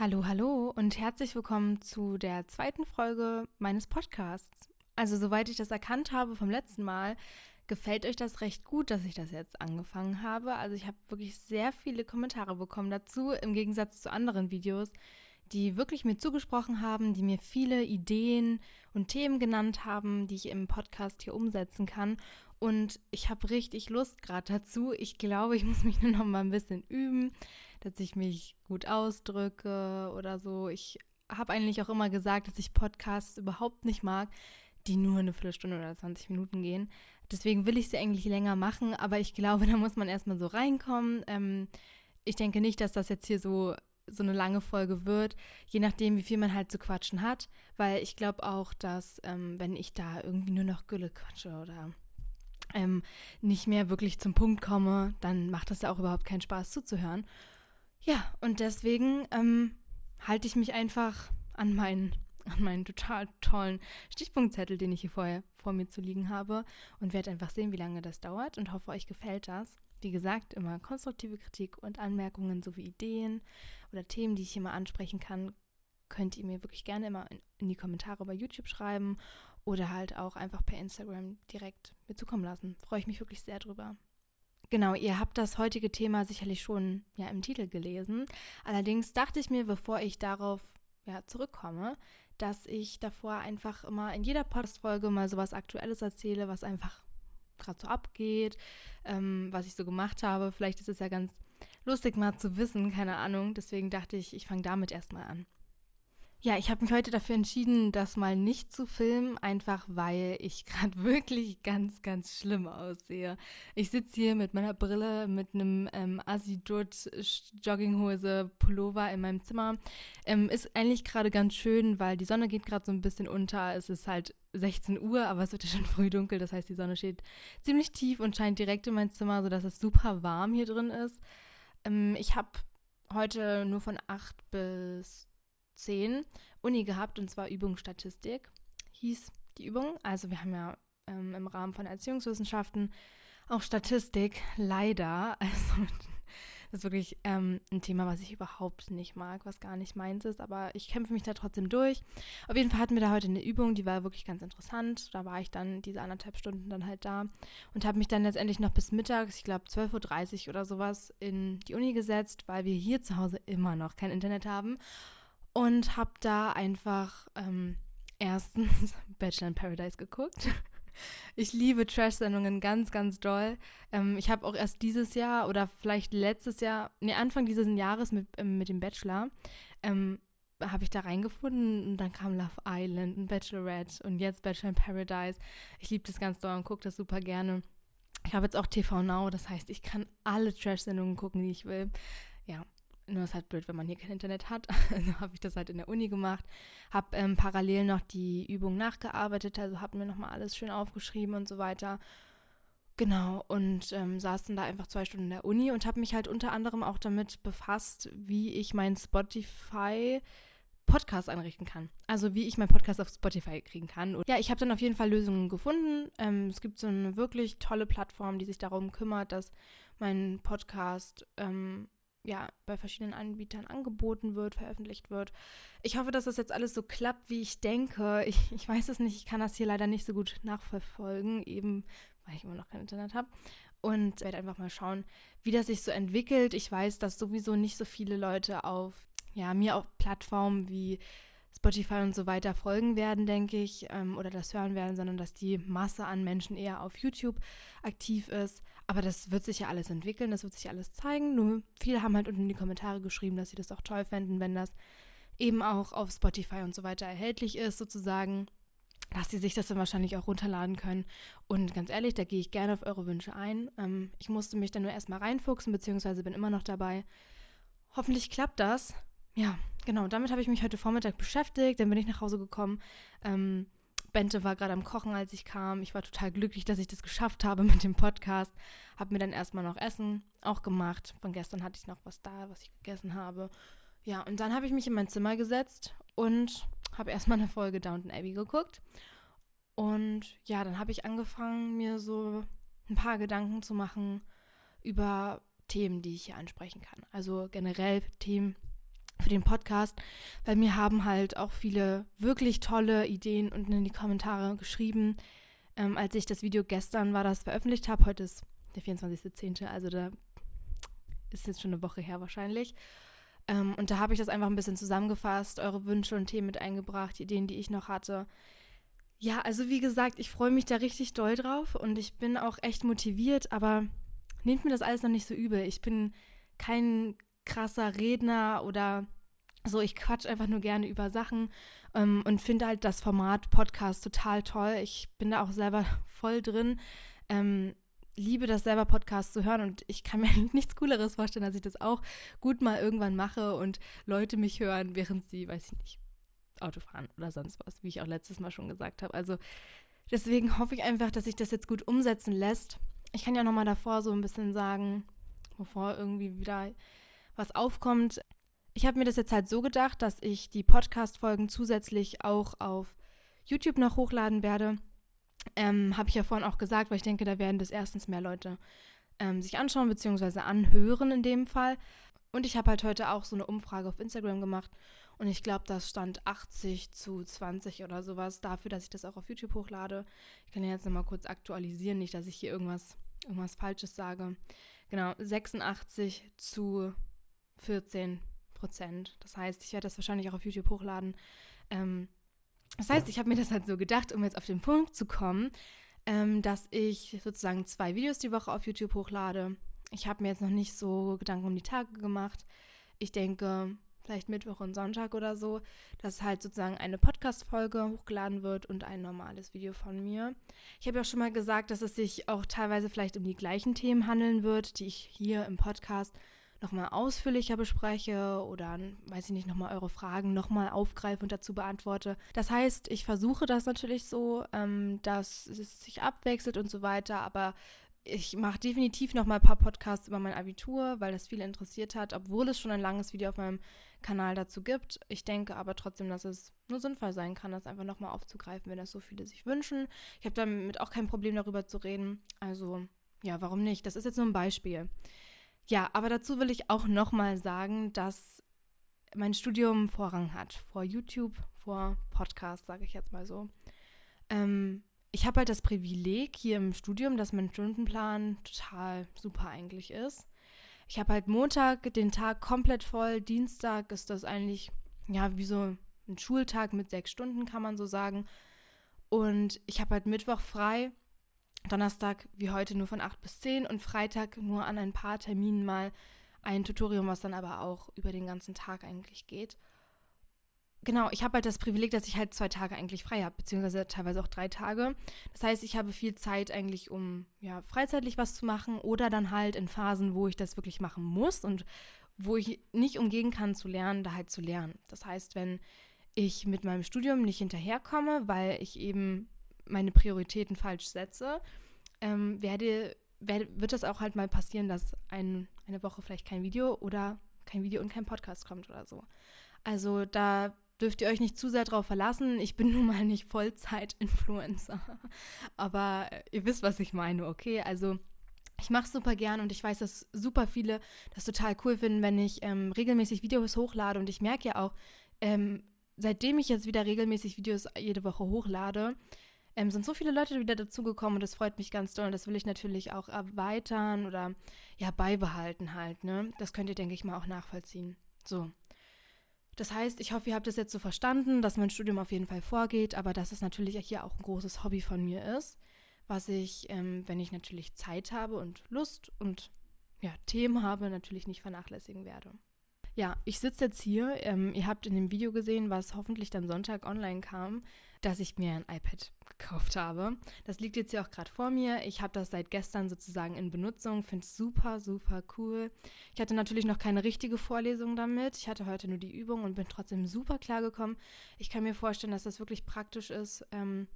Hallo, hallo und herzlich willkommen zu der zweiten Folge meines Podcasts. Also, soweit ich das erkannt habe vom letzten Mal, gefällt euch das recht gut, dass ich das jetzt angefangen habe. Also, ich habe wirklich sehr viele Kommentare bekommen dazu, im Gegensatz zu anderen Videos, die wirklich mir zugesprochen haben, die mir viele Ideen und Themen genannt haben, die ich im Podcast hier umsetzen kann. Und ich habe richtig Lust gerade dazu. Ich glaube, ich muss mich nur noch mal ein bisschen üben dass ich mich gut ausdrücke oder so. Ich habe eigentlich auch immer gesagt, dass ich Podcasts überhaupt nicht mag, die nur eine Viertelstunde oder 20 Minuten gehen. Deswegen will ich sie eigentlich länger machen, aber ich glaube, da muss man erstmal so reinkommen. Ähm, ich denke nicht, dass das jetzt hier so so eine lange Folge wird, je nachdem, wie viel man halt zu quatschen hat, weil ich glaube auch, dass ähm, wenn ich da irgendwie nur noch Gülle quatsche oder ähm, nicht mehr wirklich zum Punkt komme, dann macht das ja auch überhaupt keinen Spaß zuzuhören. Ja, und deswegen ähm, halte ich mich einfach an meinen, an meinen total tollen Stichpunktzettel, den ich hier vorher vor mir zu liegen habe und werde einfach sehen, wie lange das dauert und hoffe, euch gefällt das. Wie gesagt, immer konstruktive Kritik und Anmerkungen sowie Ideen oder Themen, die ich hier mal ansprechen kann, könnt ihr mir wirklich gerne immer in, die Kommentare bei YouTube schreiben oder halt auch einfach per Instagram direkt mir zukommen lassen. Freue ich mich wirklich sehr drüber. Genau, ihr habt das heutige Thema sicherlich schon ja im Titel gelesen. Allerdings dachte ich mir, bevor ich darauf ja, zurückkomme, dass ich davor einfach immer in jeder Podcast-Folge mal sowas Aktuelles erzähle, was einfach gerade so abgeht, ähm, was ich so gemacht habe. Vielleicht ist es ja ganz lustig mal zu wissen, keine Ahnung. Deswegen dachte ich, ich fange damit erstmal an. Ja, ich habe mich heute dafür entschieden, das mal nicht zu filmen, einfach weil ich gerade wirklich ganz, ganz schlimm aussehe. Ich sitze hier mit meiner Brille, mit einem ähm, Assi-Dutt Jogginghose, Pullover in meinem Zimmer. Ähm, ist eigentlich gerade ganz schön, weil die Sonne geht gerade so ein bisschen unter. Es ist halt 16 Uhr, aber es wird ja schon früh dunkel. Das heißt, die Sonne steht ziemlich tief und scheint direkt in mein Zimmer, sodass es super warm hier drin ist. Ähm, ich habe heute nur von 8 bis 10 Uni gehabt und zwar Übung Statistik hieß die Übung. Also wir haben ja ähm, im Rahmen von Erziehungswissenschaften auch Statistik, leider. Also das ist wirklich ähm, ein Thema, was ich überhaupt nicht mag, was gar nicht meins ist, aber ich kämpfe mich da trotzdem durch. Auf jeden Fall hatten wir da heute eine Übung, die war wirklich ganz interessant. Da war ich dann diese anderthalb Stunden dann halt da und habe mich dann letztendlich noch bis mittags, ich glaube 12.30 Uhr oder sowas, in die Uni gesetzt, weil wir hier zu Hause immer noch kein Internet haben und habe da einfach ähm, erstens Bachelor in Paradise geguckt. Ich liebe Trash-Sendungen ganz, ganz doll. Ähm, ich habe auch erst dieses Jahr oder vielleicht letztes Jahr, nee, Anfang dieses Jahres mit, ähm, mit dem Bachelor, ähm, habe ich da reingefunden und dann kam Love Island und Bachelorette und jetzt Bachelor in Paradise. Ich liebe das ganz doll und gucke das super gerne. Ich habe jetzt auch TV Now, das heißt, ich kann alle Trash-Sendungen gucken, die ich will. Ja, nur ist halt blöd, wenn man hier kein Internet hat. Also habe ich das halt in der Uni gemacht. Habe ähm, parallel noch die Übung nachgearbeitet, also habe mir nochmal alles schön aufgeschrieben und so weiter. Genau, und ähm, saß dann da einfach zwei Stunden in der Uni und habe mich halt unter anderem auch damit befasst, wie ich meinen Spotify Podcast einrichten kann. Also wie ich meinen Podcast auf Spotify kriegen kann. Und ja, ich habe dann auf jeden Fall Lösungen gefunden. Ähm, es gibt so eine wirklich tolle Plattform, die sich darum kümmert, dass mein Podcast ähm, ja, bei verschiedenen Anbietern angeboten wird, veröffentlicht wird. Ich hoffe, dass das jetzt alles so klappt, wie ich denke. Ich, ich weiß es nicht, ich kann das hier leider nicht so gut nachverfolgen, eben weil ich immer noch kein Internet habe. Und werde einfach mal schauen, wie das sich so entwickelt. Ich weiß, dass sowieso nicht so viele Leute auf, ja, mir auf Plattformen wie Spotify und so weiter folgen werden, denke ich, ähm, oder das hören werden, sondern dass die Masse an Menschen eher auf YouTube aktiv ist. Aber das wird sich ja alles entwickeln, das wird sich alles zeigen. Nur viele haben halt unten in die Kommentare geschrieben, dass sie das auch toll fänden, wenn das eben auch auf Spotify und so weiter erhältlich ist, sozusagen. Dass sie sich das dann wahrscheinlich auch runterladen können. Und ganz ehrlich, da gehe ich gerne auf eure Wünsche ein. Ähm, ich musste mich dann nur erstmal reinfuchsen, beziehungsweise bin immer noch dabei. Hoffentlich klappt das. Ja, genau, damit habe ich mich heute Vormittag beschäftigt. Dann bin ich nach Hause gekommen. Ähm, Bente war gerade am Kochen, als ich kam. Ich war total glücklich, dass ich das geschafft habe mit dem Podcast. Habe mir dann erstmal noch Essen auch gemacht. Von gestern hatte ich noch was da, was ich gegessen habe. Ja, und dann habe ich mich in mein Zimmer gesetzt und habe erstmal eine Folge Downton Abbey geguckt. Und ja, dann habe ich angefangen, mir so ein paar Gedanken zu machen über Themen, die ich hier ansprechen kann. Also generell Themen, für den Podcast, weil mir haben halt auch viele wirklich tolle Ideen unten in die Kommentare geschrieben. Ähm, als ich das Video gestern war, das veröffentlicht habe, heute ist der 24.10., also da ist jetzt schon eine Woche her wahrscheinlich. Ähm, und da habe ich das einfach ein bisschen zusammengefasst, eure Wünsche und Themen mit eingebracht, die Ideen, die ich noch hatte. Ja, also wie gesagt, ich freue mich da richtig doll drauf und ich bin auch echt motiviert, aber nehmt mir das alles noch nicht so übel. Ich bin kein krasser Redner oder so, ich quatsch einfach nur gerne über Sachen ähm, und finde halt das Format Podcast total toll. Ich bin da auch selber voll drin. Ähm, liebe das selber Podcast zu hören und ich kann mir nichts Cooleres vorstellen, dass ich das auch gut mal irgendwann mache und Leute mich hören, während sie, weiß ich nicht, Auto fahren oder sonst was, wie ich auch letztes Mal schon gesagt habe. Also deswegen hoffe ich einfach, dass sich das jetzt gut umsetzen lässt. Ich kann ja nochmal davor so ein bisschen sagen, bevor irgendwie wieder was aufkommt. Ich habe mir das jetzt halt so gedacht, dass ich die Podcast-Folgen zusätzlich auch auf YouTube noch hochladen werde. Ähm, habe ich ja vorhin auch gesagt, weil ich denke, da werden das erstens mehr Leute ähm, sich anschauen bzw. anhören in dem Fall. Und ich habe halt heute auch so eine Umfrage auf Instagram gemacht und ich glaube, das stand 80 zu 20 oder sowas dafür, dass ich das auch auf YouTube hochlade. Ich kann ja jetzt nochmal kurz aktualisieren, nicht, dass ich hier irgendwas, irgendwas Falsches sage. Genau, 86 zu 14 Prozent. Das heißt, ich werde das wahrscheinlich auch auf YouTube hochladen. Ähm, das heißt, ich habe mir das halt so gedacht, um jetzt auf den Punkt zu kommen, ähm, dass ich sozusagen zwei Videos die Woche auf YouTube hochlade. Ich habe mir jetzt noch nicht so Gedanken um die Tage gemacht. Ich denke, vielleicht Mittwoch und Sonntag oder so, dass halt sozusagen eine Podcast-Folge hochgeladen wird und ein normales Video von mir. Ich habe ja auch schon mal gesagt, dass es sich auch teilweise vielleicht um die gleichen Themen handeln wird, die ich hier im Podcast nochmal ausführlicher bespreche oder, weiß ich nicht, nochmal eure Fragen nochmal aufgreife und dazu beantworte. Das heißt, ich versuche das natürlich so, ähm, dass es sich abwechselt und so weiter, aber ich mache definitiv noch mal ein paar Podcasts über mein Abitur, weil das viele interessiert hat, obwohl es schon ein langes Video auf meinem Kanal dazu gibt. Ich denke aber trotzdem, dass es nur sinnvoll sein kann, das einfach noch mal aufzugreifen, wenn das so viele sich wünschen. Ich habe damit auch kein Problem darüber zu reden. Also ja, warum nicht? Das ist jetzt nur ein Beispiel. Ja, aber dazu will ich auch noch mal sagen, dass mein Studium Vorrang hat vor YouTube, vor Podcast, sage ich jetzt mal so. Ähm, ich habe halt das Privileg hier im Studium, dass mein Stundenplan total super eigentlich ist. Ich habe halt Montag den Tag komplett voll, Dienstag ist das eigentlich, ja, wie so ein Schultag mit sechs Stunden, kann man so sagen. Und ich habe halt Mittwoch frei, Donnerstag wie heute nur von acht bis zehn und Freitag nur an ein paar Terminen mal ein Tutorium, was dann aber auch über den ganzen Tag eigentlich geht genau, ich habe halt das Privileg, dass ich halt zwei Tage eigentlich frei habe, beziehungsweise teilweise auch drei Tage. Das heißt, ich habe viel Zeit eigentlich, um ja, freizeitlich was zu machen oder dann halt in Phasen, wo ich das wirklich machen muss und wo ich nicht umgehen kann zu lernen, da halt zu lernen. Das heißt, wenn ich mit meinem Studium nicht hinterherkomme, weil ich eben meine Prioritäten falsch setze, ähm, werde, werde, wird das auch halt mal passieren, dass ein, eine Woche vielleicht kein Video oder kein Video und kein Podcast kommt oder so. Also da dürft ihr euch nicht zu sehr darauf verlassen. Ich bin nun mal nicht Vollzeit-Influencer. Aber ihr wisst, was ich meine, okay? Also ich mache es super gern und ich weiß, dass super viele das total cool finden, wenn ich ähm, regelmäßig Videos hochlade. Und ich merke ja auch, ähm, seitdem ich jetzt wieder regelmäßig Videos jede Woche hochlade, ähm, sind so viele Leute wieder dazugekommen und das freut mich ganz doll. Und das will ich natürlich auch erweitern oder ja beibehalten halt. Ne? Das könnt ihr, denke ich mal, auch nachvollziehen. So. Das heißt, ich hoffe, ihr habt es jetzt so verstanden, dass mein Studium auf jeden Fall vorgeht, aber dass es natürlich hier auch ein großes Hobby von mir ist, was ich, ähm, wenn ich natürlich Zeit habe und Lust und ja, Themen habe, natürlich nicht vernachlässigen werde. Ja, ich sitze jetzt hier. Ähm, ihr habt in dem Video gesehen, was hoffentlich dann Sonntag online kam, dass ich mir ein iPad gekauft habe. Das liegt jetzt hier auch gerade vor mir. Ich habe das seit gestern sozusagen in Benutzung, finde es super, super cool. Ich hatte natürlich noch keine richtige Vorlesung damit. Ich hatte heute nur die Übung und bin trotzdem super klar gekommen. Ich kann mir vorstellen, dass das wirklich praktisch ist. Ähm,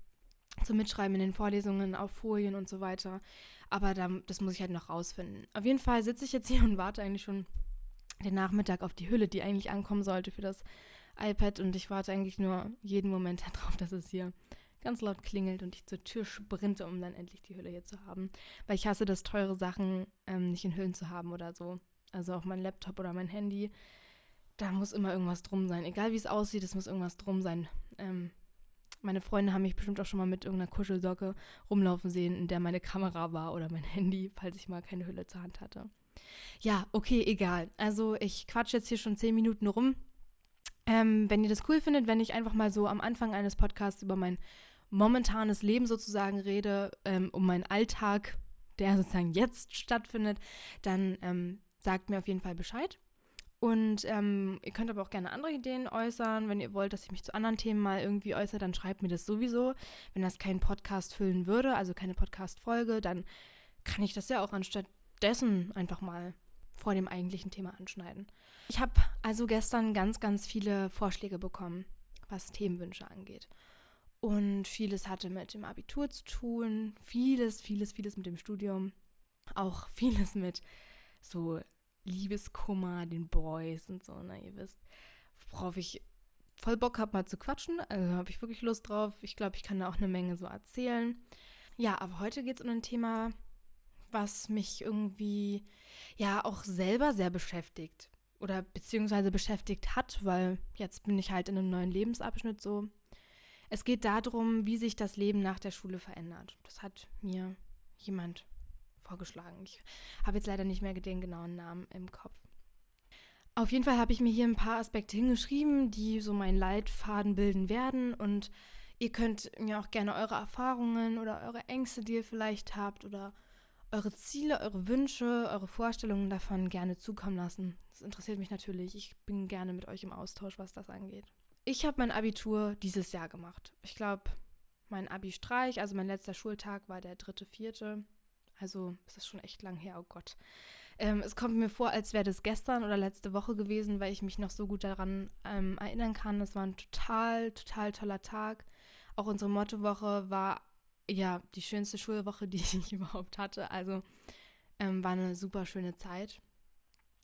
zum Mitschreiben in den Vorlesungen auf Folien und so weiter. Aber da, das muss ich halt noch rausfinden. Auf jeden Fall sitze ich jetzt hier und warte eigentlich schon den Nachmittag auf die Hülle, die eigentlich ankommen sollte für das iPad. Und ich warte eigentlich nur jeden Moment darauf, dass es hier ganz laut klingelt und ich zur Tür sprinte, um dann endlich die Hülle hier zu haben. Weil ich hasse das, teure Sachen ähm, nicht in Hüllen zu haben oder so. Also auch mein Laptop oder mein Handy. da muss immer irgendwas drum sein. Egal wie es aussieht, es muss irgendwas drum sein. Ähm, meine Freunde haben mich bestimmt auch schon mal mit irgendeiner Kuschelsocke rumlaufen sehen, in der meine Kamera war oder mein Handy, falls ich mal keine Hülle zur Hand hatte. Ja, okay, egal. Also ich quatsche jetzt hier schon zehn Minuten rum. Ähm, wenn ihr das cool findet, wenn ich einfach mal so am Anfang eines Podcasts über mein momentanes Leben sozusagen rede, ähm, um meinen Alltag, der sozusagen jetzt stattfindet, dann ähm, sagt mir auf jeden Fall Bescheid. Und ähm, ihr könnt aber auch gerne andere Ideen äußern. Wenn ihr wollt, dass ich mich zu anderen Themen mal irgendwie äußere, dann schreibt mir das sowieso. Wenn das keinen Podcast füllen würde, also keine Podcast-Folge, dann kann ich das ja auch anstatt dessen einfach mal vor dem eigentlichen Thema anschneiden. Ich habe also gestern ganz, ganz viele Vorschläge bekommen, was Themenwünsche angeht. Und vieles hatte mit dem Abitur zu tun, vieles, vieles, vieles mit dem Studium, auch vieles mit so Liebeskummer, den Boys und so, ne, ihr wisst, worauf ich voll Bock habe, mal zu quatschen. Also habe ich wirklich Lust drauf. Ich glaube, ich kann da auch eine Menge so erzählen. Ja, aber heute geht es um ein Thema, was mich irgendwie ja auch selber sehr beschäftigt oder beziehungsweise beschäftigt hat, weil jetzt bin ich halt in einem neuen Lebensabschnitt so. Es geht darum, wie sich das Leben nach der Schule verändert. Das hat mir jemand vorgeschlagen. Ich habe jetzt leider nicht mehr den genauen Namen im Kopf. Auf jeden Fall habe ich mir hier ein paar Aspekte hingeschrieben, die so meinen Leitfaden bilden werden. Und ihr könnt mir auch gerne eure Erfahrungen oder eure Ängste, die ihr vielleicht habt, oder eure Ziele, eure Wünsche, eure Vorstellungen davon gerne zukommen lassen. Das interessiert mich natürlich. Ich bin gerne mit euch im Austausch, was das angeht. Ich habe mein Abitur dieses Jahr gemacht. Ich glaube, mein Abi-Streich, also mein letzter Schultag war der dritte, vierte. Also ist schon echt lang her, oh Gott. Ähm, es kommt mir vor, als wäre das gestern oder letzte Woche gewesen, weil ich mich noch so gut daran ähm, erinnern kann. Es war ein total, total toller Tag. Auch unsere Mottowoche war ja die schönste Schulwoche, die ich überhaupt hatte. Also ähm, war eine super schöne Zeit.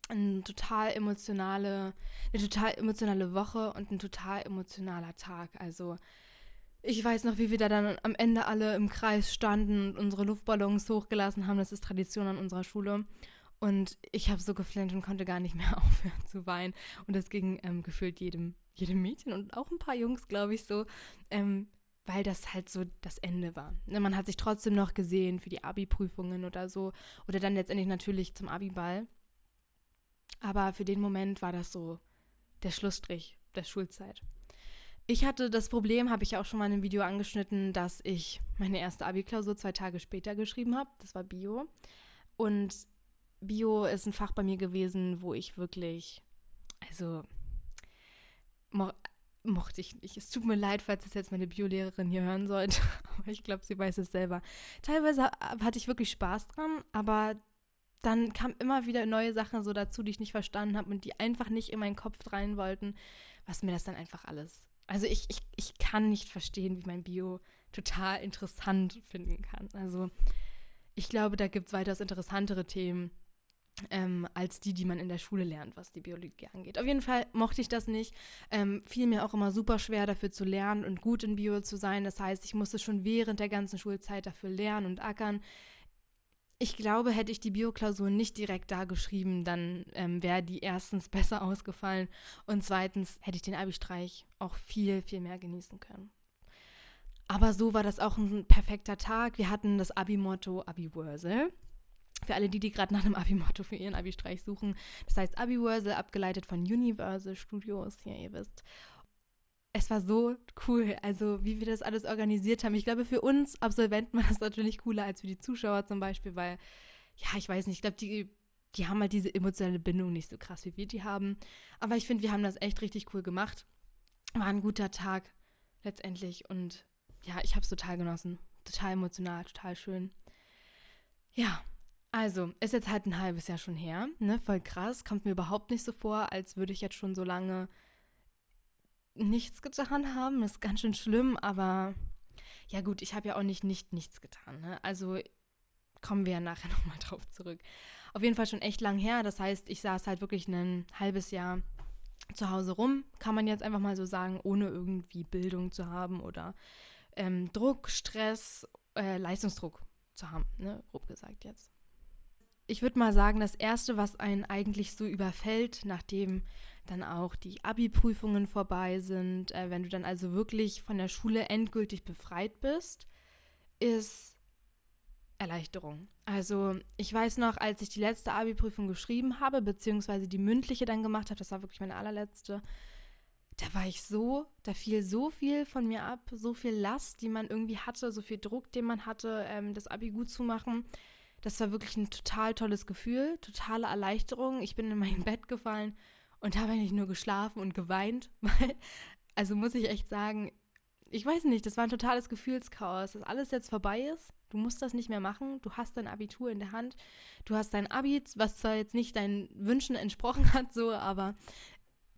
Eine total emotionale, eine total emotionale Woche und ein total emotionaler Tag. Also ich weiß noch, wie wir da dann am Ende alle im Kreis standen und unsere Luftballons hochgelassen haben. Das ist Tradition an unserer Schule. Und ich habe so geflennt und konnte gar nicht mehr aufhören zu weinen. Und das ging ähm, gefühlt jedem, jedem Mädchen und auch ein paar Jungs, glaube ich, so, ähm, weil das halt so das Ende war. Ne, man hat sich trotzdem noch gesehen für die Abi-Prüfungen oder so. Oder dann letztendlich natürlich zum Abi-Ball. Aber für den Moment war das so der Schlussstrich der Schulzeit. Ich hatte das Problem, habe ich auch schon mal in einem Video angeschnitten, dass ich meine erste Abi-Klausur zwei Tage später geschrieben habe. Das war Bio. Und Bio ist ein Fach bei mir gewesen, wo ich wirklich, also mochte ich nicht. Es tut mir leid, falls es jetzt meine Biolehrerin hier hören sollte, aber ich glaube, sie weiß es selber. Teilweise hatte ich wirklich Spaß dran, aber dann kamen immer wieder neue Sachen so dazu, die ich nicht verstanden habe und die einfach nicht in meinen Kopf rein wollten, was mir das dann einfach alles also ich, ich, ich kann nicht verstehen, wie man Bio total interessant finden kann. Also ich glaube, da gibt es weitaus interessantere Themen ähm, als die, die man in der Schule lernt, was die Biologie angeht. Auf jeden Fall mochte ich das nicht. Ähm, fiel mir auch immer super schwer, dafür zu lernen und gut in Bio zu sein. Das heißt, ich musste schon während der ganzen Schulzeit dafür lernen und ackern. Ich glaube, hätte ich die Bioklausur nicht direkt da geschrieben, dann ähm, wäre die erstens besser ausgefallen und zweitens hätte ich den Abi-Streich auch viel, viel mehr genießen können. Aber so war das auch ein perfekter Tag. Wir hatten das Abi-Motto Abi-Wörsel. Für alle, die, die gerade nach einem Abi-Motto für ihren Abi-Streich suchen. Das heißt Abi-Wörsel, abgeleitet von Universal Studios, ja, ihr wisst es war so cool, also wie wir das alles organisiert haben. Ich glaube, für uns Absolventen war das natürlich cooler als für die Zuschauer zum Beispiel, weil, ja, ich weiß nicht, ich glaube, die, die haben halt diese emotionale Bindung nicht so krass, wie wir die haben. Aber ich finde, wir haben das echt richtig cool gemacht. War ein guter Tag letztendlich und ja, ich habe es total genossen. Total emotional, total schön. Ja, also, ist jetzt halt ein halbes Jahr schon her, ne? Voll krass. Kommt mir überhaupt nicht so vor, als würde ich jetzt schon so lange nichts getan haben. Ist ganz schön schlimm, aber ja gut, ich habe ja auch nicht, nicht nichts getan. Ne? Also kommen wir ja nachher nochmal drauf zurück. Auf jeden Fall schon echt lang her. Das heißt, ich saß halt wirklich ein halbes Jahr zu Hause rum, kann man jetzt einfach mal so sagen, ohne irgendwie Bildung zu haben oder ähm, Druck, Stress, äh, Leistungsdruck zu haben, ne? grob gesagt jetzt. Ich würde mal sagen, das Erste, was einen eigentlich so überfällt, nachdem dann auch die Abi-Prüfungen vorbei sind, äh, wenn du dann also wirklich von der Schule endgültig befreit bist, ist Erleichterung. Also ich weiß noch, als ich die letzte Abi-Prüfung geschrieben habe, beziehungsweise die mündliche dann gemacht habe, das war wirklich meine allerletzte, da war ich so, da fiel so viel von mir ab, so viel Last, die man irgendwie hatte, so viel Druck, den man hatte, ähm, das Abi gut zu machen. Das war wirklich ein total tolles Gefühl, totale Erleichterung. Ich bin in mein Bett gefallen und habe eigentlich nur geschlafen und geweint, weil, also muss ich echt sagen, ich weiß nicht, das war ein totales Gefühlschaos, dass alles jetzt vorbei ist. Du musst das nicht mehr machen. Du hast dein Abitur in der Hand. Du hast dein Abi, was zwar jetzt nicht deinen Wünschen entsprochen hat, so, aber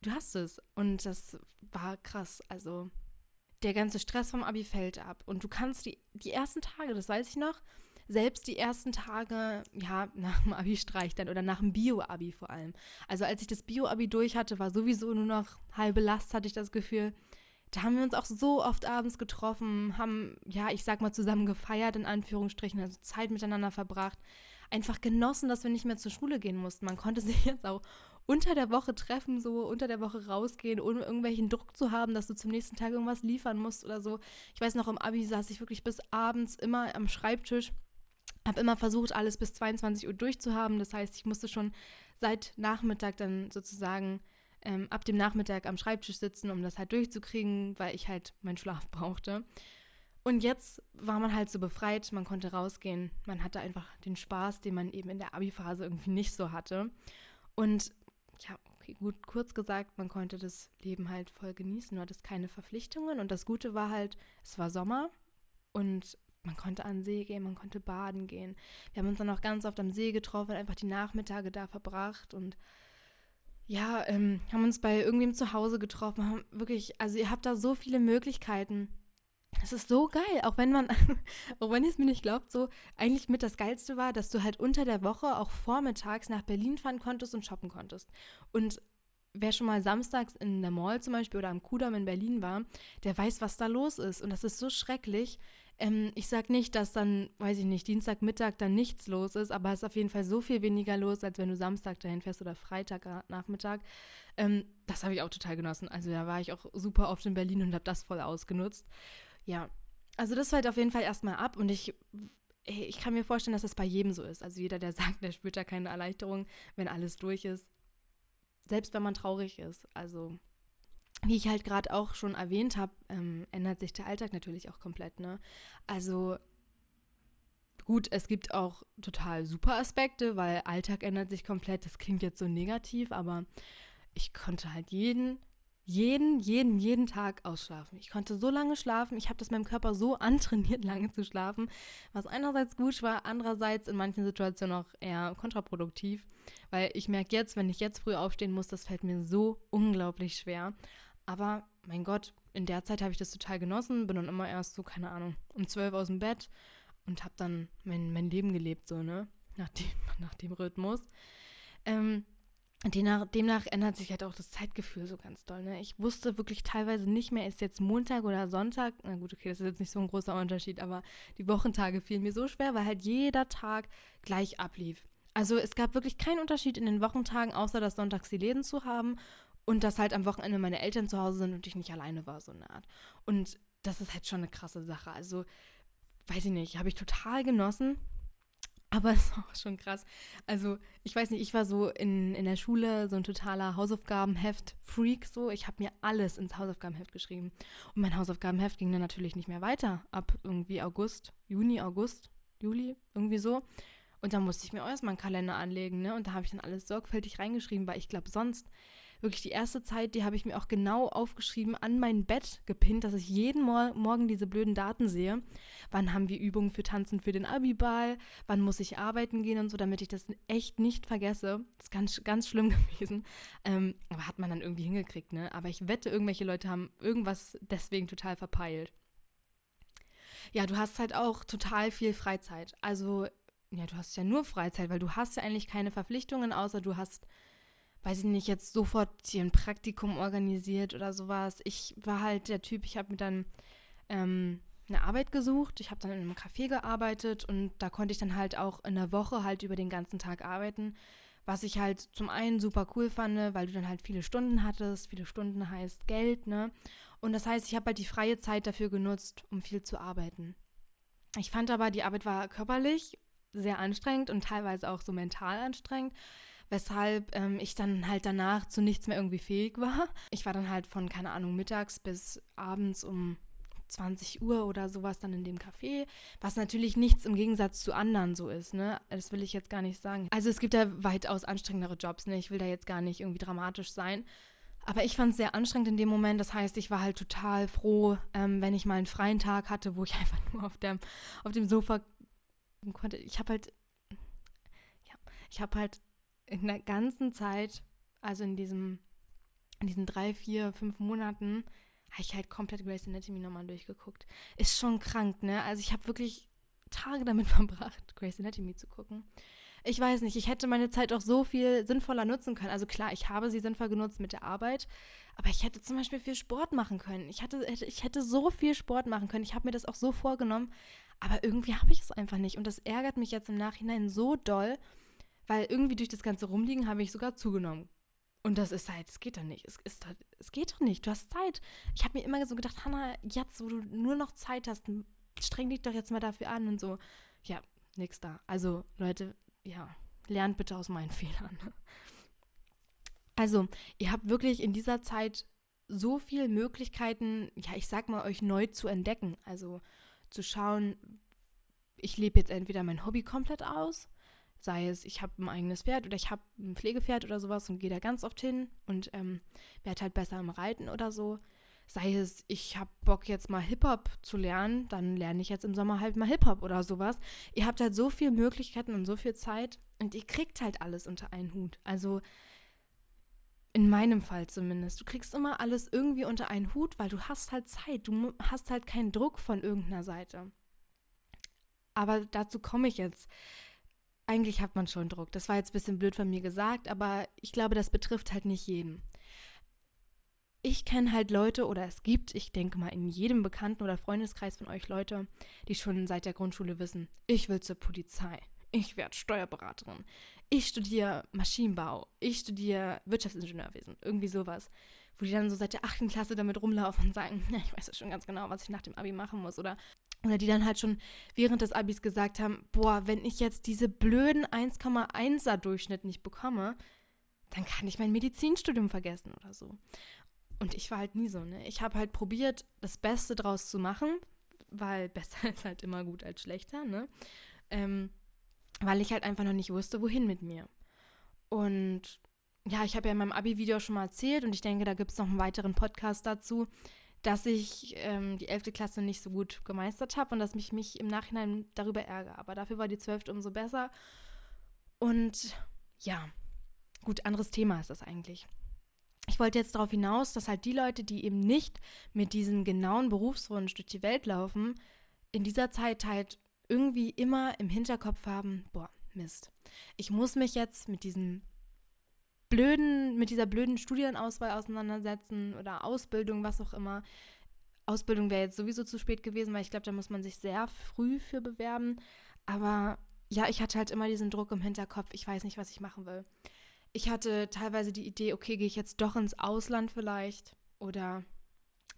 du hast es. Und das war krass. Also der ganze Stress vom Abi fällt ab. Und du kannst die, die ersten Tage, das weiß ich noch, selbst die ersten Tage, ja, nach dem Abi-Streich dann oder nach dem Bio-Abi vor allem. Also als ich das Bio-Abi durch hatte, war sowieso nur noch halbe Last, hatte ich das Gefühl. Da haben wir uns auch so oft abends getroffen, haben, ja, ich sag mal, zusammen gefeiert, in Anführungsstrichen, also Zeit miteinander verbracht. Einfach genossen, dass wir nicht mehr zur Schule gehen mussten. Man konnte sich jetzt auch unter der Woche treffen, so unter der Woche rausgehen, ohne irgendwelchen Druck zu haben, dass du zum nächsten Tag irgendwas liefern musst oder so. Ich weiß noch, im Abi saß ich wirklich bis abends immer am Schreibtisch, habe immer versucht, alles bis 22 Uhr durchzuhaben. Das heißt, ich musste schon seit Nachmittag dann sozusagen ähm, ab dem Nachmittag am Schreibtisch sitzen, um das halt durchzukriegen, weil ich halt meinen Schlaf brauchte. Und jetzt war man halt so befreit, man konnte rausgehen, man hatte einfach den Spaß, den man eben in der Abi-Phase irgendwie nicht so hatte. Und ja, okay, gut, kurz gesagt, man konnte das Leben halt voll genießen, du hattest keine Verpflichtungen und das Gute war halt, es war Sommer und man konnte an den See gehen, man konnte baden gehen. Wir haben uns dann auch ganz oft am See getroffen, einfach die Nachmittage da verbracht und ja, ähm, haben uns bei irgendwem zu Hause getroffen, haben wirklich, also ihr habt da so viele Möglichkeiten. Es ist so geil, auch wenn man, auch wenn ihr es mir nicht glaubt, so eigentlich mit das Geilste war, dass du halt unter der Woche auch vormittags nach Berlin fahren konntest und shoppen konntest. Und wer schon mal samstags in der Mall zum Beispiel oder am Kudamm in Berlin war, der weiß, was da los ist. Und das ist so schrecklich. Ähm, ich sag nicht, dass dann, weiß ich nicht, Dienstagmittag dann nichts los ist, aber es ist auf jeden Fall so viel weniger los, als wenn du Samstag dahin fährst oder Freitagnachmittag. Ähm, das habe ich auch total genossen. Also da war ich auch super oft in Berlin und habe das voll ausgenutzt. Ja, also das fällt auf jeden Fall erstmal ab und ich, ich kann mir vorstellen, dass das bei jedem so ist. Also jeder, der sagt, der spürt da keine Erleichterung, wenn alles durch ist. Selbst wenn man traurig ist. Also wie ich halt gerade auch schon erwähnt habe, ähm, ändert sich der Alltag natürlich auch komplett. Ne? Also gut, es gibt auch total super Aspekte, weil Alltag ändert sich komplett. Das klingt jetzt so negativ, aber ich konnte halt jeden jeden, jeden, jeden Tag ausschlafen. Ich konnte so lange schlafen, ich habe das meinem Körper so antrainiert, lange zu schlafen, was einerseits gut war, andererseits in manchen Situationen auch eher kontraproduktiv, weil ich merke jetzt, wenn ich jetzt früh aufstehen muss, das fällt mir so unglaublich schwer. Aber mein Gott, in der Zeit habe ich das total genossen, bin dann immer erst so, keine Ahnung, um zwölf aus dem Bett und habe dann mein, mein Leben gelebt, so, ne? Nach dem, nach dem Rhythmus. Ähm, Demnach, demnach, ändert sich halt auch das Zeitgefühl so ganz doll. Ne? Ich wusste wirklich teilweise nicht mehr, ist jetzt Montag oder Sonntag. Na gut, okay, das ist jetzt nicht so ein großer Unterschied, aber die Wochentage fielen mir so schwer, weil halt jeder Tag gleich ablief. Also es gab wirklich keinen Unterschied in den Wochentagen, außer dass sonntags die Läden zu haben und dass halt am Wochenende meine Eltern zu Hause sind und ich nicht alleine war, so eine Art. Und das ist halt schon eine krasse Sache. Also, weiß ich nicht, habe ich total genossen. Aber es war auch schon krass. Also, ich weiß nicht, ich war so in, in der Schule so ein totaler Hausaufgabenheft-Freak. So, ich habe mir alles ins Hausaufgabenheft geschrieben. Und mein Hausaufgabenheft ging dann natürlich nicht mehr weiter. Ab irgendwie August, Juni, August, Juli, irgendwie so. Und da musste ich mir erstmal einen Kalender anlegen, ne? Und da habe ich dann alles sorgfältig reingeschrieben, weil ich glaube, sonst wirklich die erste Zeit, die habe ich mir auch genau aufgeschrieben, an mein Bett gepinnt, dass ich jeden Mor Morgen diese blöden Daten sehe. Wann haben wir Übungen für Tanzen für den Abiball? Wann muss ich arbeiten gehen und so, damit ich das echt nicht vergesse. Das ist ganz, ganz schlimm gewesen. Ähm, aber hat man dann irgendwie hingekriegt, ne? Aber ich wette, irgendwelche Leute haben irgendwas deswegen total verpeilt. Ja, du hast halt auch total viel Freizeit. Also, ja, du hast ja nur Freizeit, weil du hast ja eigentlich keine Verpflichtungen, außer du hast weiß ich nicht, jetzt sofort hier ein Praktikum organisiert oder sowas. Ich war halt der Typ, ich habe mir dann ähm, eine Arbeit gesucht. Ich habe dann in einem Café gearbeitet und da konnte ich dann halt auch in der Woche halt über den ganzen Tag arbeiten, Was ich halt zum einen super cool fand, weil du dann halt viele Stunden hattest. Viele Stunden heißt Geld, ne? Und das heißt, ich habe halt die freie Zeit dafür genutzt, um viel zu arbeiten. Ich fand aber, die Arbeit war körperlich sehr anstrengend und teilweise auch so mental anstrengend, weshalb ähm, ich dann halt danach zu nichts mehr irgendwie fähig war. Ich war dann halt von, keine Ahnung, mittags bis abends um 20 Uhr oder sowas dann in dem Café, was natürlich nichts im Gegensatz zu anderen so ist, ne? Das will ich jetzt gar nicht sagen. Also es gibt da weitaus anstrengendere Jobs, ne? Ich will da jetzt gar nicht irgendwie dramatisch sein. Aber ich fand es sehr anstrengend in dem Moment. Das heißt, ich war halt total froh, ähm, wenn ich mal einen freien Tag hatte, wo ich einfach nur auf dem, auf dem Sofa konnte. Ich habe halt, ja, ich habe halt in der ganzen Zeit, also in diesem, in diesen drei, vier, fünf Monaten, habe ich halt komplett Grey's Anatomy nochmal durchgeguckt. Ist schon krank, ne? Also ich habe wirklich Tage damit verbracht, Grey's Anatomy zu gucken. Ich weiß nicht, ich hätte meine Zeit auch so viel sinnvoller nutzen können. Also klar, ich habe sie sinnvoll genutzt mit der Arbeit, aber ich hätte zum Beispiel viel Sport machen können. Ich, hatte, ich hätte so viel Sport machen können. Ich habe mir das auch so vorgenommen, aber irgendwie habe ich es einfach nicht. Und das ärgert mich jetzt im Nachhinein so doll, weil irgendwie durch das ganze Rumliegen habe ich sogar zugenommen. Und das ist halt, es geht doch nicht. Es, ist halt, es geht doch nicht. Du hast Zeit. Ich habe mir immer so gedacht, Hannah, jetzt, wo du nur noch Zeit hast, streng dich doch jetzt mal dafür an und so. Ja, nix da. Also, Leute, ja, lernt bitte aus meinen Fehlern. Also, ihr habt wirklich in dieser Zeit so viele Möglichkeiten, ja, ich sag mal, euch neu zu entdecken. Also zu schauen, ich lebe jetzt entweder mein Hobby komplett aus, sei es, ich habe ein eigenes Pferd oder ich habe ein Pflegepferd oder sowas und gehe da ganz oft hin und ähm, werde halt besser im Reiten oder so. Sei es, ich habe Bock jetzt mal Hip-Hop zu lernen, dann lerne ich jetzt im Sommer halt mal Hip-Hop oder sowas. Ihr habt halt so viele Möglichkeiten und so viel Zeit und ihr kriegt halt alles unter einen Hut. Also in meinem Fall zumindest. Du kriegst immer alles irgendwie unter einen Hut, weil du hast halt Zeit. Du hast halt keinen Druck von irgendeiner Seite. Aber dazu komme ich jetzt. Eigentlich hat man schon Druck. Das war jetzt ein bisschen blöd von mir gesagt, aber ich glaube, das betrifft halt nicht jeden ich kenne halt Leute oder es gibt, ich denke mal, in jedem Bekannten- oder Freundeskreis von euch Leute, die schon seit der Grundschule wissen, ich will zur Polizei, ich werde Steuerberaterin, ich studiere Maschinenbau, ich studiere Wirtschaftsingenieurwesen, irgendwie sowas. Wo die dann so seit der achten Klasse damit rumlaufen und sagen, ja, ich weiß ja schon ganz genau, was ich nach dem Abi machen muss. Oder, oder die dann halt schon während des Abis gesagt haben, boah, wenn ich jetzt diese blöden 1,1er Durchschnitt nicht bekomme, dann kann ich mein Medizinstudium vergessen oder so. Und ich war halt nie so, ne? Ich habe halt probiert, das Beste draus zu machen, weil besser ist halt immer gut als schlechter, ne? Ähm, weil ich halt einfach noch nicht wusste, wohin mit mir. Und ja, ich habe ja in meinem Abi-Video schon mal erzählt und ich denke, da gibt es noch einen weiteren Podcast dazu, dass ich ähm, die 11. Klasse nicht so gut gemeistert habe und dass mich mich im Nachhinein darüber ärgere. Aber dafür war die 12. umso besser. Und ja, gut, anderes Thema ist das eigentlich ich wollte jetzt darauf hinaus, dass halt die Leute, die eben nicht mit diesem genauen Berufswunsch durch die Welt laufen, in dieser Zeit halt irgendwie immer im Hinterkopf haben, boah, Mist. Ich muss mich jetzt mit diesem blöden, mit dieser blöden Studienauswahl auseinandersetzen oder Ausbildung, was auch immer. Ausbildung wäre jetzt sowieso zu spät gewesen, weil ich glaube, da muss man sich sehr früh für bewerben. Aber ja, ich hatte halt immer diesen Druck im Hinterkopf, ich weiß nicht, was ich machen will ich hatte teilweise die Idee, okay, gehe ich jetzt doch ins Ausland vielleicht oder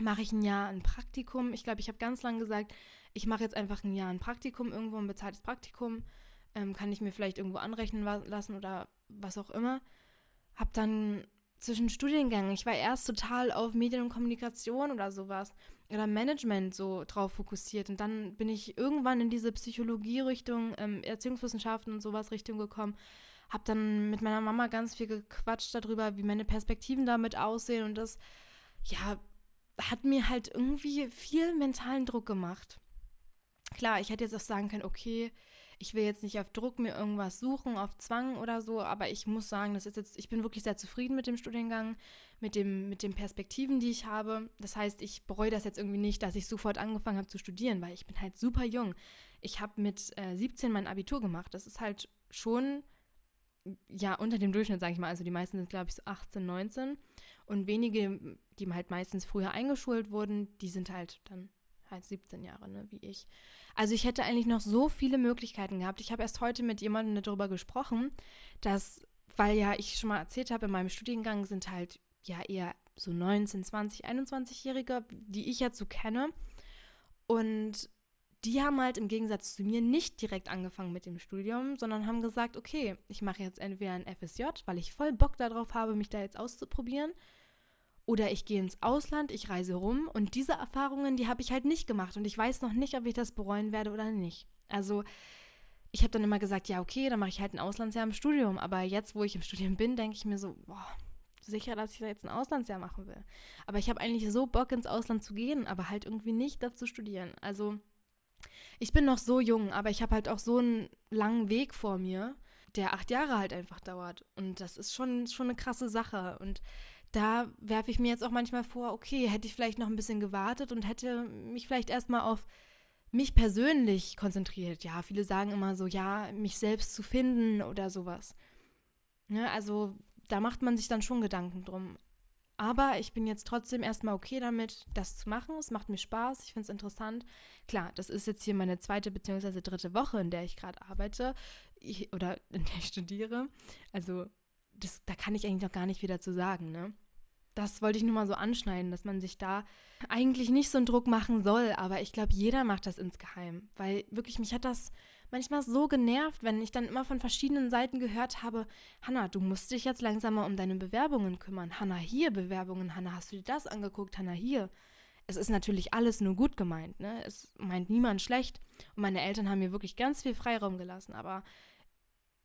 mache ich ein Jahr ein Praktikum. Ich glaube, ich habe ganz lange gesagt, ich mache jetzt einfach ein Jahr ein Praktikum irgendwo, ein bezahltes Praktikum. Ähm, kann ich mir vielleicht irgendwo anrechnen lassen oder was auch immer. Hab dann zwischen Studiengängen, ich war erst total auf Medien und Kommunikation oder sowas oder Management so drauf fokussiert. Und dann bin ich irgendwann in diese Psychologie-Richtung, ähm, Erziehungswissenschaften und sowas Richtung gekommen. Habe dann mit meiner Mama ganz viel gequatscht darüber, wie meine Perspektiven damit aussehen. Und das, ja, hat mir halt irgendwie viel mentalen Druck gemacht. Klar, ich hätte jetzt auch sagen können, okay, ich will jetzt nicht auf Druck mir irgendwas suchen, auf Zwang oder so, aber ich muss sagen, das ist jetzt, ich bin wirklich sehr zufrieden mit dem Studiengang, mit, dem, mit den Perspektiven, die ich habe. Das heißt, ich bereue das jetzt irgendwie nicht, dass ich sofort angefangen habe zu studieren, weil ich bin halt super jung. Ich habe mit äh, 17 mein Abitur gemacht. Das ist halt schon ja, unter dem Durchschnitt, sage ich mal. Also die meisten sind, glaube ich, so 18, 19. Und wenige, die halt meistens früher eingeschult wurden, die sind halt dann halt 17 Jahre, ne, wie ich. Also ich hätte eigentlich noch so viele Möglichkeiten gehabt. Ich habe erst heute mit jemandem darüber gesprochen, dass weil ja ich schon mal erzählt habe, in meinem Studiengang sind halt ja eher so 19, 20, 21-Jährige, die ich jetzt so kenne. Und die haben halt im Gegensatz zu mir nicht direkt angefangen mit dem Studium, sondern haben gesagt, okay, ich mache jetzt entweder ein FSJ, weil ich voll Bock darauf habe, mich da jetzt auszuprobieren, oder ich gehe ins Ausland, ich reise rum und diese Erfahrungen, die habe ich halt nicht gemacht und ich weiß noch nicht, ob ich das bereuen werde oder nicht. Also ich habe dann immer gesagt, ja, okay, dann mache ich halt ein Auslandsjahr im Studium. Aber jetzt, wo ich im Studium bin, denke ich mir so, boah, sicher, dass ich da jetzt ein Auslandsjahr machen will. Aber ich habe eigentlich so Bock, ins Ausland zu gehen, aber halt irgendwie nicht dazu studieren. Also ich bin noch so jung, aber ich habe halt auch so einen langen Weg vor mir, der acht Jahre halt einfach dauert. Und das ist schon, schon eine krasse Sache. Und da werfe ich mir jetzt auch manchmal vor, okay, hätte ich vielleicht noch ein bisschen gewartet und hätte mich vielleicht erstmal auf mich persönlich konzentriert. Ja, viele sagen immer so, ja, mich selbst zu finden oder sowas. Ne, also da macht man sich dann schon Gedanken drum. Aber ich bin jetzt trotzdem erstmal okay damit, das zu machen. Es macht mir Spaß, ich finde es interessant. Klar, das ist jetzt hier meine zweite bzw. dritte Woche, in der ich gerade arbeite ich, oder in der ich studiere. Also das, da kann ich eigentlich noch gar nicht wieder zu sagen, ne? Das wollte ich nur mal so anschneiden, dass man sich da eigentlich nicht so einen Druck machen soll. Aber ich glaube, jeder macht das insgeheim. Weil wirklich, mich hat das manchmal so genervt, wenn ich dann immer von verschiedenen Seiten gehört habe, Hanna, du musst dich jetzt langsam mal um deine Bewerbungen kümmern. Hanna, hier Bewerbungen. Hanna, hast du dir das angeguckt? Hanna, hier. Es ist natürlich alles nur gut gemeint, ne? Es meint niemand schlecht. Und meine Eltern haben mir wirklich ganz viel Freiraum gelassen. Aber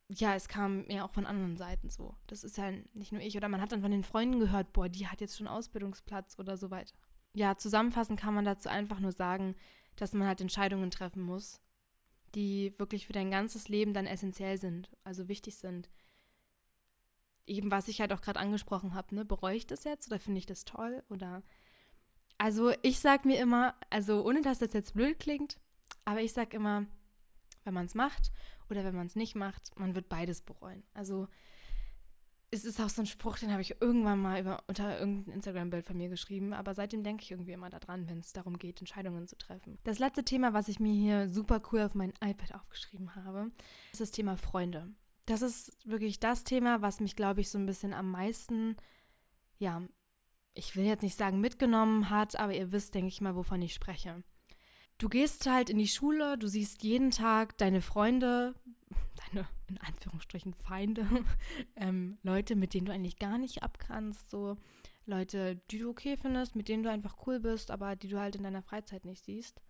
ja, es kam ja auch von anderen Seiten so. Das ist ja nicht nur ich. Oder man hat dann von den Freunden gehört, boah, die hat jetzt schon Ausbildungsplatz oder so weiter. Ja, zusammenfassend kann man dazu einfach nur sagen, dass man halt Entscheidungen treffen muss, die wirklich für dein ganzes Leben dann essentiell sind, also wichtig sind. Eben, was ich halt auch gerade angesprochen habe, ne? Bereue ich das jetzt oder finde ich das toll? Oder also ich sag mir immer, also ohne dass das jetzt blöd klingt, aber ich sag immer, wenn man es macht oder wenn man es nicht macht, man wird beides bereuen. Also es ist auch so ein Spruch, den habe ich irgendwann mal über, unter irgendein Instagram-Bild von mir geschrieben, aber seitdem denke ich irgendwie immer daran, wenn es darum geht, Entscheidungen zu treffen. Das letzte Thema, was ich mir hier super cool auf mein iPad aufgeschrieben habe, ist das Thema Freunde. Das ist wirklich das Thema, was mich, glaube ich, so ein bisschen am meisten, ja, ich will jetzt nicht sagen mitgenommen hat, aber ihr wisst, denke ich mal, wovon ich spreche du gehst halt in die Schule, du siehst jeden Tag deine Freunde, deine in Anführungsstrichen Feinde, ähm, Leute, mit denen du eigentlich gar nicht abkannst, so Leute, die du okay findest, mit denen du einfach cool bist, aber die du halt in deiner Freizeit nicht siehst.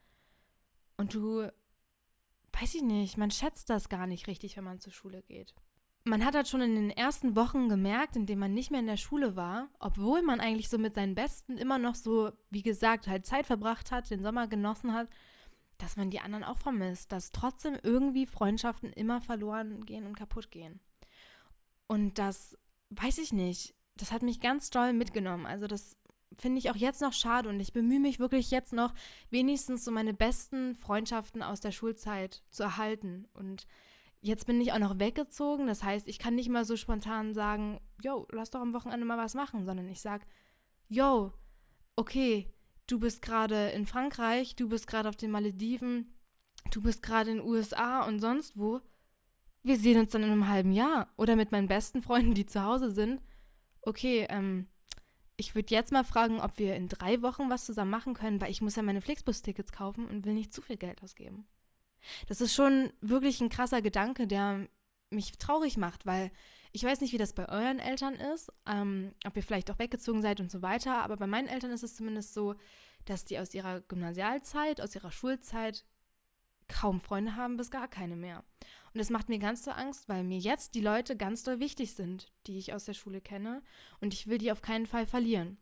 Und du, weiß ich nicht, man schätzt das gar nicht richtig, wenn man zur Schule geht man hat halt schon in den ersten Wochen gemerkt, indem man nicht mehr in der Schule war, obwohl man eigentlich so mit seinen Besten immer noch so, wie gesagt, halt Zeit verbracht hat, den Sommer genossen hat, dass man die anderen auch vermisst, dass trotzdem irgendwie Freundschaften immer verloren gehen und kaputt gehen. Und das weiß ich nicht. Das hat mich ganz doll mitgenommen. Also das finde ich auch jetzt noch schade und ich bemühe mich wirklich jetzt noch, wenigstens so meine besten Freundschaften aus der Schulzeit zu erhalten und Jetzt bin ich auch noch weggezogen, das heißt, ich kann nicht mal so spontan sagen, yo, lass doch am Wochenende mal was machen, sondern ich sag, yo, okay, du bist gerade in Frankreich, du bist gerade auf den Malediven, du bist gerade in den USA und sonst wo. Wir sehen uns dann in einem halben Jahr oder mit meinen besten Freunden, die zu Hause sind. Okay, ähm, ich würde jetzt mal fragen, ob wir in drei Wochen was zusammen machen können, weil ich muss ja meine Flixbus-Tickets kaufen und will nicht zu viel Geld ausgeben. Das ist schon wirklich ein krasser Gedanke, der mich traurig macht, weil ich weiß nicht, wie das bei euren Eltern ist, ähm, ob ihr vielleicht auch weggezogen seid und so weiter, aber bei meinen Eltern ist es zumindest so, dass die aus ihrer Gymnasialzeit, aus ihrer Schulzeit kaum Freunde haben, bis gar keine mehr. Und das macht mir ganz so Angst, weil mir jetzt die Leute ganz doll wichtig sind, die ich aus der Schule kenne, und ich will die auf keinen Fall verlieren.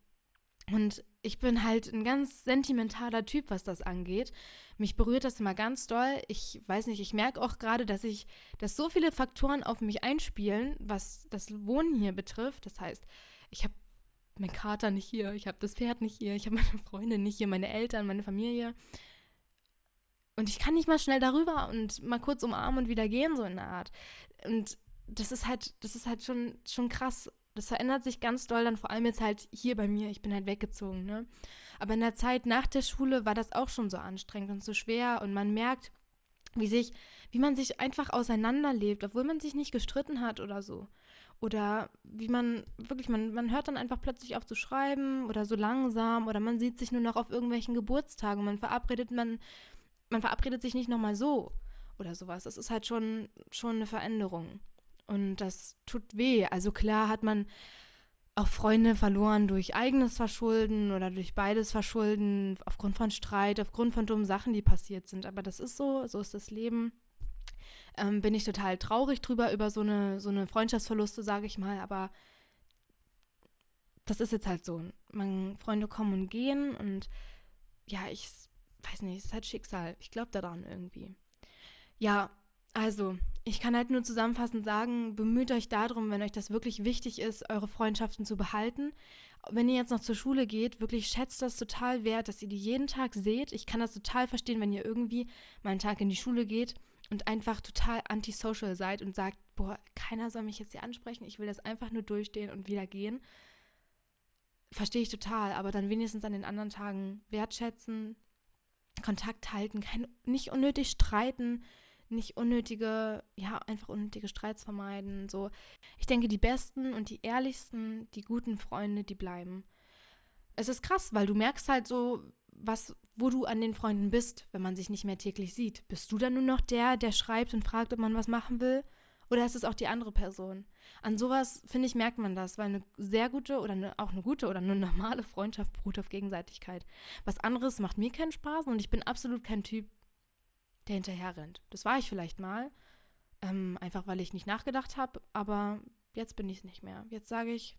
Und ich bin halt ein ganz sentimentaler Typ, was das angeht. Mich berührt das immer ganz doll. Ich weiß nicht, ich merke auch gerade, dass ich, dass so viele Faktoren auf mich einspielen, was das Wohnen hier betrifft. Das heißt, ich habe meinen Kater nicht hier, ich habe das Pferd nicht hier, ich habe meine Freunde nicht hier, meine Eltern, meine Familie. Und ich kann nicht mal schnell darüber und mal kurz umarmen und wieder gehen, so in der Art. Und das ist halt, das ist halt schon, schon krass das verändert sich ganz doll dann vor allem jetzt halt hier bei mir. Ich bin halt weggezogen, ne? Aber in der Zeit nach der Schule war das auch schon so anstrengend und so schwer und man merkt, wie sich, wie man sich einfach auseinanderlebt, obwohl man sich nicht gestritten hat oder so. Oder wie man wirklich, man, man hört dann einfach plötzlich auf zu schreiben oder so langsam oder man sieht sich nur noch auf irgendwelchen Geburtstagen. Man verabredet, man, man verabredet sich nicht nochmal so oder sowas. Das ist halt schon, schon eine Veränderung. Und das tut weh. Also klar hat man auch Freunde verloren durch eigenes Verschulden oder durch beides Verschulden, aufgrund von Streit, aufgrund von dummen Sachen, die passiert sind. Aber das ist so, so ist das Leben. Ähm, bin ich total traurig drüber, über so eine, so eine Freundschaftsverluste, sage ich mal. Aber das ist jetzt halt so. Man, Freunde kommen und gehen und ja, ich weiß nicht, es ist halt Schicksal. Ich glaube daran irgendwie. Ja, also, ich kann halt nur zusammenfassend sagen, bemüht euch darum, wenn euch das wirklich wichtig ist, eure Freundschaften zu behalten. Wenn ihr jetzt noch zur Schule geht, wirklich schätzt das total wert, dass ihr die jeden Tag seht. Ich kann das total verstehen, wenn ihr irgendwie mal einen Tag in die Schule geht und einfach total antisocial seid und sagt, boah, keiner soll mich jetzt hier ansprechen, ich will das einfach nur durchstehen und wieder gehen. Verstehe ich total, aber dann wenigstens an den anderen Tagen wertschätzen, Kontakt halten, kein, nicht unnötig streiten, nicht unnötige, ja, einfach unnötige Streits vermeiden. So, ich denke, die besten und die ehrlichsten, die guten Freunde, die bleiben. Es ist krass, weil du merkst halt so, was, wo du an den Freunden bist, wenn man sich nicht mehr täglich sieht. Bist du dann nur noch der, der schreibt und fragt, ob man was machen will? Oder ist es auch die andere Person? An sowas, finde ich, merkt man das, weil eine sehr gute oder eine, auch eine gute oder eine normale Freundschaft beruht auf Gegenseitigkeit. Was anderes macht mir keinen Spaß und ich bin absolut kein Typ, der hinterher rennt. Das war ich vielleicht mal, ähm, einfach weil ich nicht nachgedacht habe, aber jetzt bin ich es nicht mehr. Jetzt sage ich,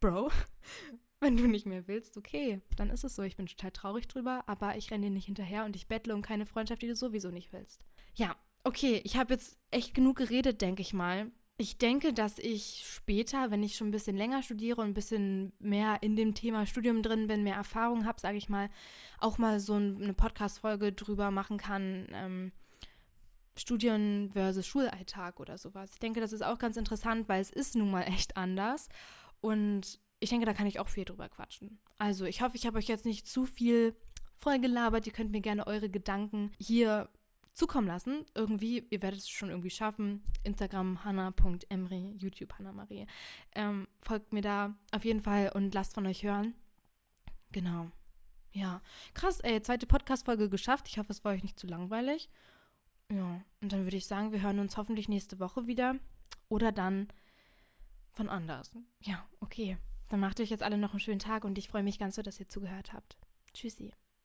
Bro, wenn du nicht mehr willst, okay, dann ist es so. Ich bin total traurig drüber, aber ich renne dir nicht hinterher und ich bettle um keine Freundschaft, die du sowieso nicht willst. Ja, okay, ich habe jetzt echt genug geredet, denke ich mal. Ich denke, dass ich später, wenn ich schon ein bisschen länger studiere und ein bisschen mehr in dem Thema Studium drin bin, mehr Erfahrung habe, sage ich mal, auch mal so eine Podcast-Folge drüber machen kann. Ähm, Studien versus Schulalltag oder sowas. Ich denke, das ist auch ganz interessant, weil es ist nun mal echt anders. Und ich denke, da kann ich auch viel drüber quatschen. Also, ich hoffe, ich habe euch jetzt nicht zu viel vollgelabert. Ihr könnt mir gerne eure Gedanken hier zukommen lassen. Irgendwie, ihr werdet es schon irgendwie schaffen. Instagram hanna.emri, YouTube Hanna-Marie. Ähm, folgt mir da auf jeden Fall und lasst von euch hören. Genau. Ja. Krass, ey, zweite Podcast-Folge geschafft. Ich hoffe, es war euch nicht zu langweilig. Ja, und dann würde ich sagen, wir hören uns hoffentlich nächste Woche wieder. Oder dann von anders. Ja, okay. Dann macht euch jetzt alle noch einen schönen Tag und ich freue mich ganz so, dass ihr zugehört habt. Tschüssi.